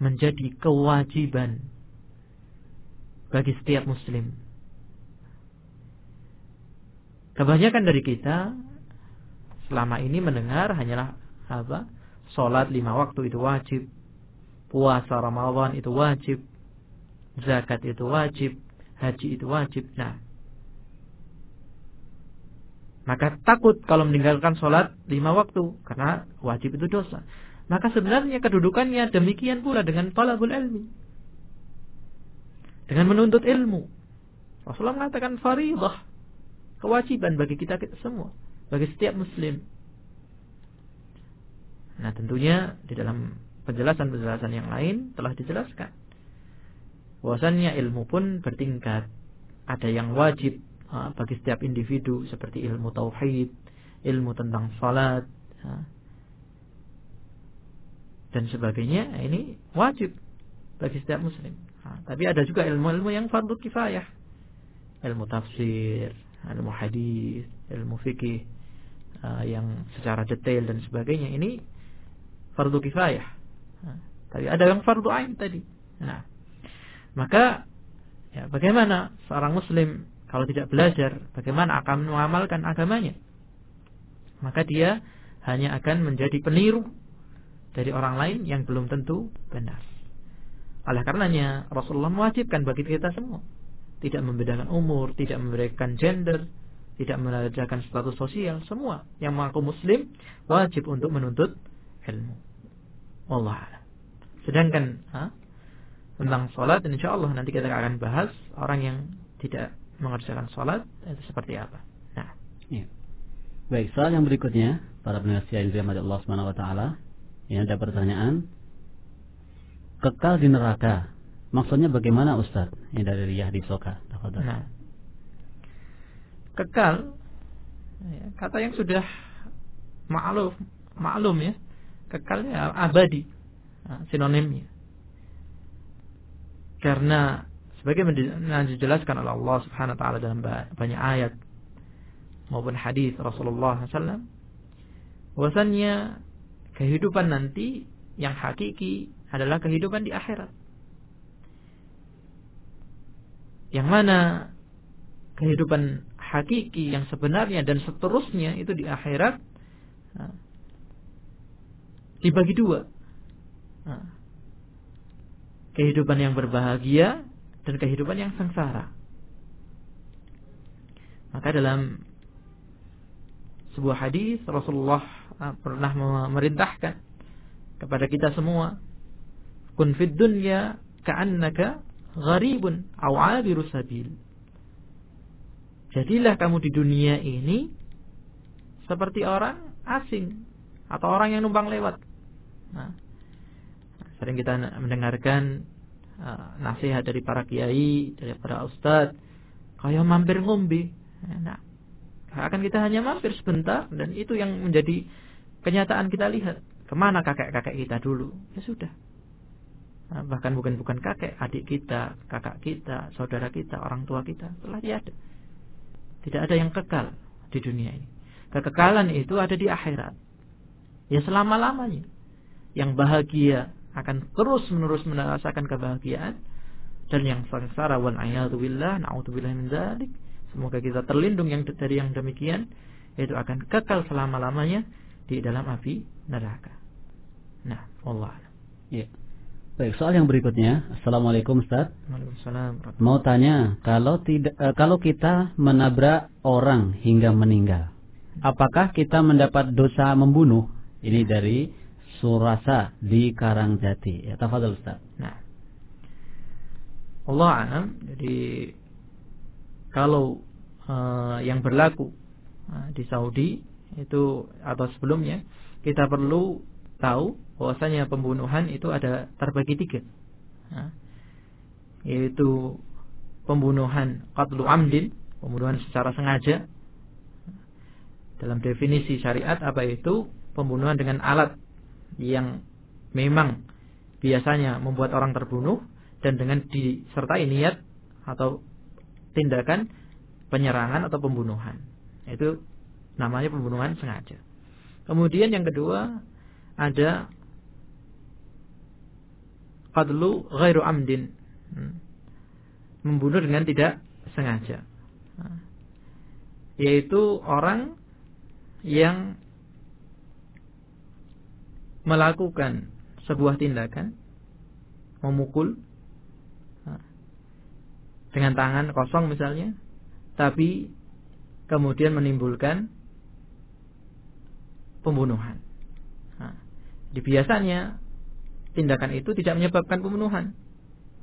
menjadi kewajiban bagi setiap muslim. Kebanyakan dari kita selama ini mendengar hanyalah apa Salat lima waktu itu wajib puasa Ramadan itu wajib zakat itu wajib, haji itu wajib. Nah, maka takut kalau meninggalkan sholat lima waktu karena wajib itu dosa. Maka sebenarnya kedudukannya demikian pula dengan talabul ilmi. Dengan menuntut ilmu. Rasulullah mengatakan faridah. Kewajiban bagi kita, kita semua. Bagi setiap muslim. Nah tentunya di dalam penjelasan-penjelasan yang lain telah dijelaskan bahwasannya ilmu pun bertingkat. Ada yang wajib bagi setiap individu seperti ilmu tauhid, ilmu tentang salat dan sebagainya. Ini wajib bagi setiap muslim. tapi ada juga ilmu-ilmu yang fardu kifayah. Ilmu tafsir, ilmu hadis, ilmu fikih yang secara detail dan sebagainya ini fardu kifayah. tapi ada yang fardu ain tadi. Nah, maka ya bagaimana seorang muslim kalau tidak belajar, bagaimana akan mengamalkan agamanya? Maka dia hanya akan menjadi peniru dari orang lain yang belum tentu benar. Oleh karenanya Rasulullah mewajibkan bagi kita semua tidak membedakan umur, tidak memberikan gender, tidak membedakan status sosial, semua yang mengaku muslim wajib untuk menuntut ilmu. Allah. Sedangkan ha, tentang sholat dan insya Allah nanti kita akan bahas orang yang tidak mengerjakan sholat itu seperti apa. Nah, ya. Baik, soal yang berikutnya para pendengar yang dirahmati Allah Subhanahu wa taala, yang ada pertanyaan kekal di neraka. Maksudnya bagaimana Ustaz? Ini dari Yahdi Soka. Nah, kekal ya, kata yang sudah maklum maklum ya kekalnya abadi nah, sinonimnya karena sebagaimana dijelaskan oleh Allah Subhanahu wa taala dalam banyak ayat maupun hadis Rasulullah SAW bahwasannya kehidupan nanti yang hakiki adalah kehidupan di akhirat. Yang mana kehidupan hakiki yang sebenarnya dan seterusnya itu di akhirat dibagi dua kehidupan yang berbahagia dan kehidupan yang sengsara. Maka dalam sebuah hadis Rasulullah ah, pernah memerintahkan kepada kita semua, "Kun fid dunya ka'annaka gharibun aw 'abiru sabil." Jadilah kamu di dunia ini seperti orang asing atau orang yang numpang lewat. Nah, Sering kita mendengarkan uh, nasihat dari para kiai, dari para ustadz, kayak mampir ngombe. Nah, akan kita hanya mampir sebentar dan itu yang menjadi kenyataan kita lihat. Ke mana kakek-kakek kita dulu? Ya sudah. Nah, bahkan bukan bukan kakek, adik kita, kakak kita, saudara kita, orang tua kita telah tiada. Tidak ada yang kekal di dunia ini. Kekekalan itu ada di akhirat. Ya selama-lamanya. Yang bahagia akan terus menerus merasakan kebahagiaan dan yang sengsara wal billah naudzubillah min dzalik Semoga kita terlindung yang dari yang demikian itu akan kekal selama-lamanya di dalam api neraka. Nah, Allah. Ya. Baik, soal yang berikutnya. Assalamualaikum Ustaz. Waalaikumsalam. Mau tanya, kalau tidak eh, kalau kita menabrak orang hingga meninggal, apakah kita mendapat dosa membunuh? Ini dari Surasa di Karangjati. Ya, tafadhol Ustaz. Nah. Allah alam. Jadi kalau uh, yang berlaku uh, di Saudi itu atau sebelumnya kita perlu tahu bahwasanya pembunuhan itu ada terbagi tiga, uh, yaitu pembunuhan qatlu amdin, pembunuhan secara sengaja. Dalam definisi syariat apa itu pembunuhan dengan alat yang memang biasanya membuat orang terbunuh dan dengan disertai niat atau tindakan penyerangan atau pembunuhan. Itu namanya pembunuhan sengaja. Kemudian yang kedua ada qadlu ghairu amdin. Hmm. Membunuh dengan tidak sengaja. Yaitu orang yang melakukan sebuah tindakan memukul dengan tangan kosong misalnya tapi kemudian menimbulkan pembunuhan. Nah, biasanya tindakan itu tidak menyebabkan pembunuhan.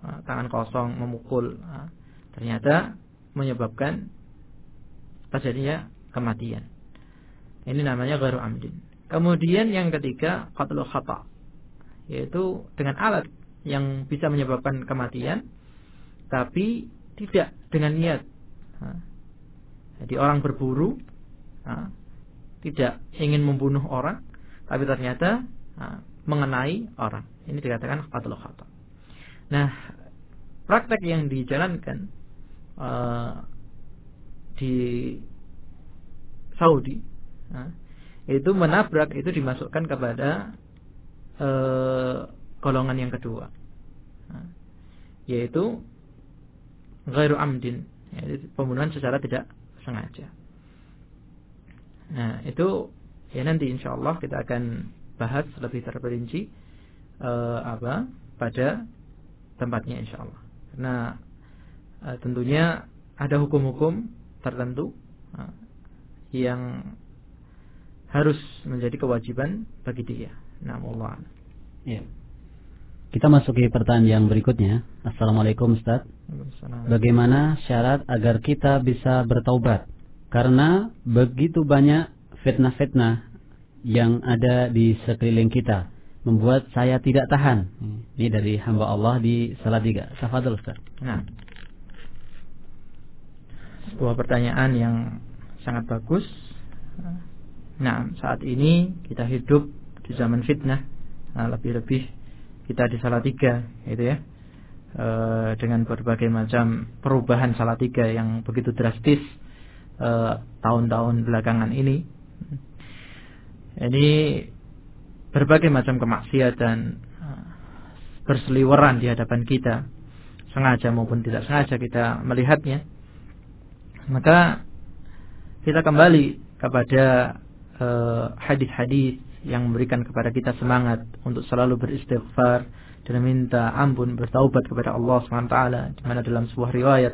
Tangan kosong memukul ternyata menyebabkan terjadinya kematian. Ini namanya garu amdin. Kemudian yang ketiga qatlu khata yaitu dengan alat yang bisa menyebabkan kematian tapi tidak dengan niat jadi orang berburu tidak ingin membunuh orang, tapi ternyata mengenai orang. Ini dikatakan qatlul khata. Nah, praktek yang dijalankan uh, di Saudi itu menabrak itu dimasukkan kepada uh, golongan yang kedua, uh, yaitu ghairu amdin yaitu pembunuhan secara tidak sengaja. Nah, itu ya nanti insya Allah kita akan bahas lebih terperinci uh, apa pada tempatnya insya Allah. Karena uh, tentunya ada hukum-hukum tertentu yang harus menjadi kewajiban bagi dia. Nah, Allah. Ya. Kita masuki pertanyaan yang berikutnya. Assalamualaikum Ustaz. Bagaimana syarat agar kita bisa bertaubat? Karena begitu banyak fitnah-fitnah yang ada di sekeliling kita membuat saya tidak tahan. Ini dari hamba Allah di Salatiga. Tafadhol Ustaz. Nah. Sebuah pertanyaan yang sangat bagus. Nah, saat ini kita hidup di zaman fitnah. Nah, lebih-lebih kita di Salatiga itu ya. E, dengan berbagai macam perubahan Salatiga yang begitu drastis eh, tahun-tahun belakangan ini. Ini berbagai macam kemaksiatan eh, berseliweran di hadapan kita. Sengaja maupun tidak sengaja kita melihatnya. Maka kita kembali kepada hadis-hadis yang memberikan kepada kita semangat untuk selalu beristighfar dan minta ampun bertaubat kepada Allah SWT di mana dalam sebuah riwayat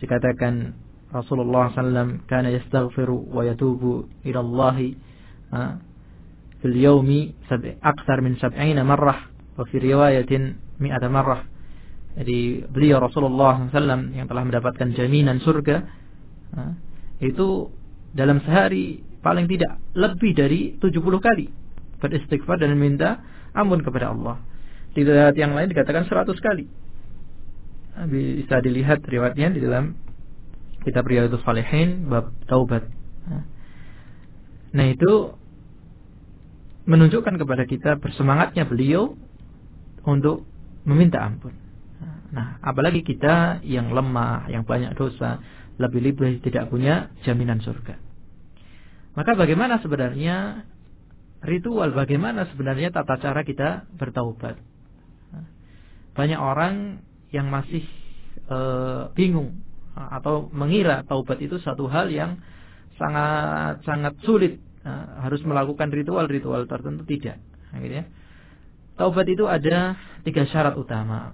dikatakan Rasulullah SAW kana yastaghfiru wa yatubu ila Allah fil yawmi akthar min sab'ina marrah wa fi riwayatin mi'ata marrah. Jadi beliau Rasulullah SAW yang telah mendapatkan jaminan surga itu dalam sehari paling tidak lebih dari 70 kali beristighfar dan minta ampun kepada Allah. Di riwayat yang lain dikatakan 100 kali. Bisa dilihat riwayatnya di dalam kitab Riyadhus Salihin bab taubat. Nah, itu menunjukkan kepada kita bersemangatnya beliau untuk meminta ampun. Nah, apalagi kita yang lemah, yang banyak dosa, lebih-lebih tidak punya jaminan surga. Maka bagaimana sebenarnya ritual? Bagaimana sebenarnya tata cara kita bertaubat. Banyak orang yang masih e, bingung atau mengira taubat itu satu hal yang sangat sangat sulit. Harus melakukan ritual-ritual tertentu tidak. Akhirnya taubat itu ada tiga syarat utama.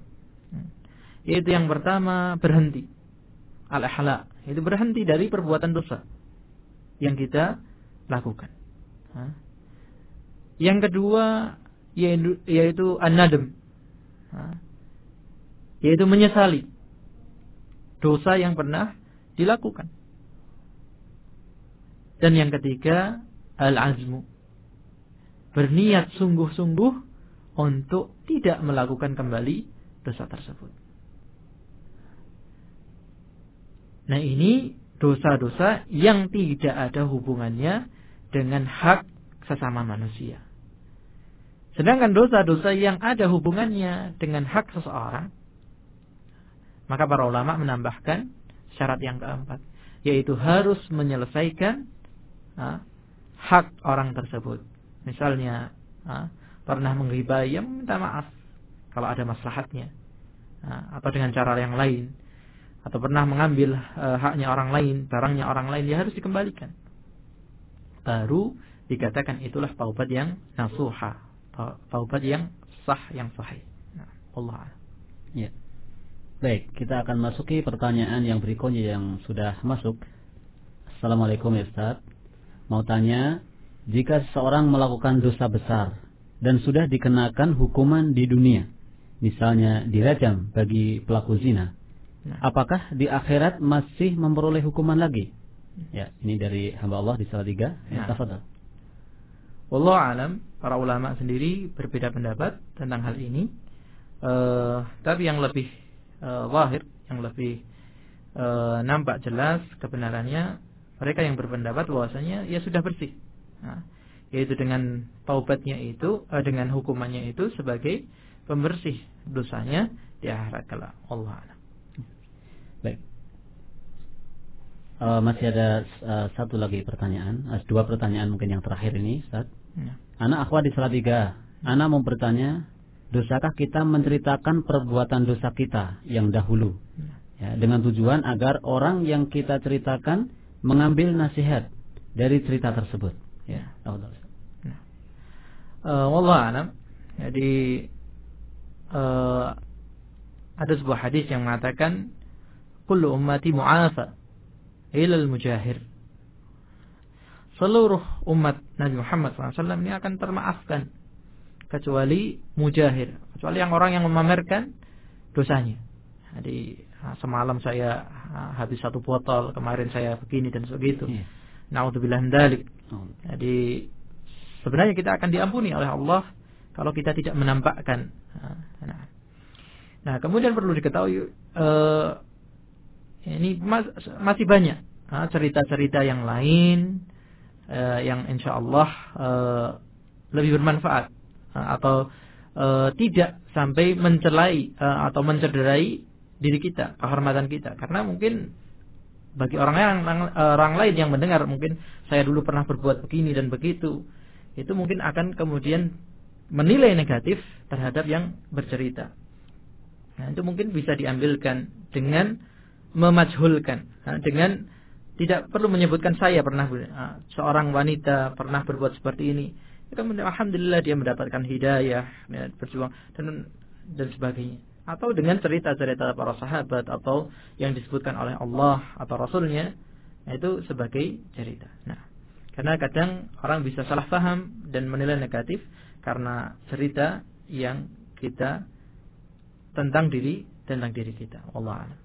Yaitu yang pertama berhenti. Al-ahla itu berhenti dari perbuatan dosa yang kita lakukan yang kedua yaitu an-nadam yaitu menyesali dosa yang pernah dilakukan. Dan yang ketiga, al-azmu. Berniat sungguh-sungguh untuk tidak melakukan kembali dosa tersebut. Nah ini dosa-dosa yang tidak ada hubungannya dengan hak sesama manusia. Sedangkan dosa-dosa yang ada hubungannya dengan hak seseorang, maka para ulama menambahkan syarat yang keempat, yaitu harus menyelesaikan ha, hak orang tersebut. Misalnya ha, pernah menghibai, ya minta maaf kalau ada maslahatnya, ha, atau dengan cara yang lain, atau pernah mengambil uh, haknya orang lain, barangnya orang lain, ya harus dikembalikan. Baru dikatakan itulah taubat yang nasuha, taubat yang sah yang sahih. Nah, Allah. Ya. Baik, kita akan masuki pertanyaan yang berikutnya yang sudah masuk. Assalamualaikum ya Ustaz. Mau tanya, jika seseorang melakukan dosa besar dan sudah dikenakan hukuman di dunia, misalnya dirajam bagi pelaku zina, nah. apakah di akhirat masih memperoleh hukuman lagi? Ya, ini dari hamba Allah di salah tiga. Ya, nah. Allah alam, para ulama sendiri berbeda pendapat tentang hal ini. Uh, tapi yang lebih uh, wahir, yang lebih uh, nampak jelas kebenarannya, mereka yang berpendapat bahwasanya ya sudah bersih. Nah, yaitu dengan taubatnya itu, uh, dengan hukumannya itu sebagai pembersih dosanya di akhirat kelak. Allah alam. Baik. Uh, masih ada uh, satu lagi pertanyaan, uh, dua pertanyaan mungkin yang terakhir ini, Ustaz. Ya. Anak akhwat di tiga. Anak mau bertanya, dosakah kita menceritakan perbuatan dosa kita yang dahulu? Ya, dengan tujuan agar orang yang kita ceritakan mengambil nasihat dari cerita tersebut. Ya, Allah. Ya. Uh, Wallah alam. Jadi uh, ada sebuah hadis yang mengatakan kullu ummati mu'afa ilal mujahir seluruh umat Nabi Muhammad SAW ini akan termaafkan kecuali mujahir, kecuali yang orang yang memamerkan dosanya. Jadi semalam saya habis satu botol, kemarin saya begini dan sebegitu. Yeah. Naudzubillah dalik. Jadi sebenarnya kita akan diampuni oleh Allah kalau kita tidak menampakkan. Nah, nah kemudian perlu diketahui uh, ini masih banyak cerita-cerita yang lain uh, yang insya Allah uh, lebih bermanfaat atau uh, tidak sampai mencelai uh, atau mencederai diri kita, kehormatan kita. Karena mungkin bagi orang yang orang lain yang mendengar mungkin saya dulu pernah berbuat begini dan begitu, itu mungkin akan kemudian menilai negatif terhadap yang bercerita. Nah, itu mungkin bisa diambilkan dengan memajhulkan, dengan tidak perlu menyebutkan saya pernah seorang wanita pernah berbuat seperti ini. Kemudian alhamdulillah dia mendapatkan hidayah, ya, berjuang dan dan sebagainya. Atau dengan cerita-cerita para sahabat atau yang disebutkan oleh Allah atau Rasulnya, nah, itu sebagai cerita. Nah, karena kadang orang bisa salah paham dan menilai negatif karena cerita yang kita tentang diri tentang diri kita. Allah.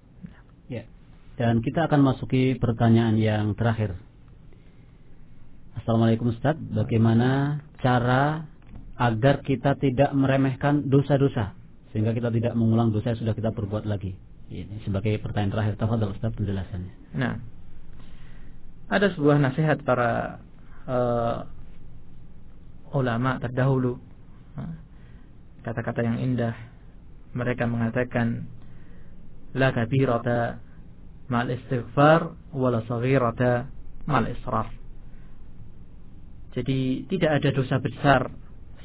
Dan kita akan masuki pertanyaan yang terakhir. Assalamualaikum Ustaz, bagaimana cara agar kita tidak meremehkan dosa-dosa sehingga kita tidak mengulang dosa yang sudah kita perbuat lagi? Ini sebagai pertanyaan terakhir, tafadhol Ustaz penjelasannya. Nah, ada sebuah nasihat para uh, ulama terdahulu. Kata-kata yang indah. Mereka mengatakan la kabirata mal istighfar wala saghirata mal israr. Jadi tidak ada dosa besar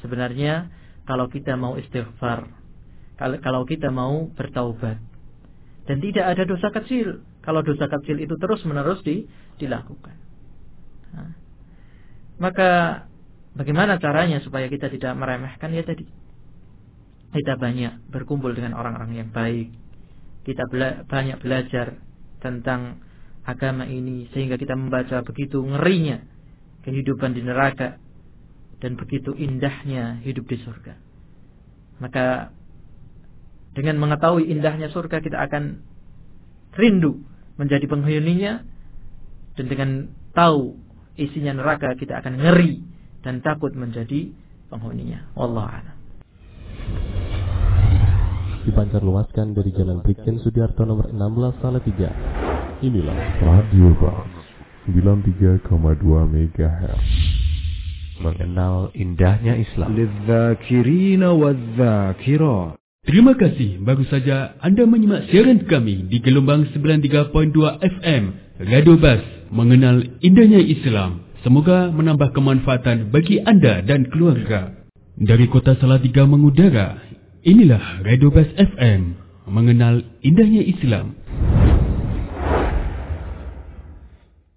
sebenarnya kalau kita mau istighfar, kalau kita mau bertaubat. Dan tidak ada dosa kecil kalau dosa kecil itu terus-menerus di, dilakukan. Nah, maka bagaimana caranya supaya kita tidak meremehkan ya tadi kita banyak berkumpul dengan orang-orang yang baik. Kita bela banyak belajar tentang agama ini sehingga kita membaca begitu ngerinya kehidupan di neraka dan begitu indahnya hidup di surga. Maka dengan mengetahui indahnya surga kita akan rindu menjadi penghuninya dan dengan tahu isinya neraka kita akan ngeri dan takut menjadi penghuninya. Wallahu a'lam dipancar luaskan dari Jalan Brigjen Sudiarto nomor 16 Salatiga. Inilah Radio Bang 93,2 MHz. Mengenal indahnya Islam. Terima kasih. Bagus saja Anda menyimak siaran kami di gelombang 93.2 FM Radio Bas mengenal indahnya Islam. Semoga menambah kemanfaatan bagi anda dan keluarga. Dari kota Salatiga mengudara, Inilah Radio Best FM mengenal indahnya Islam.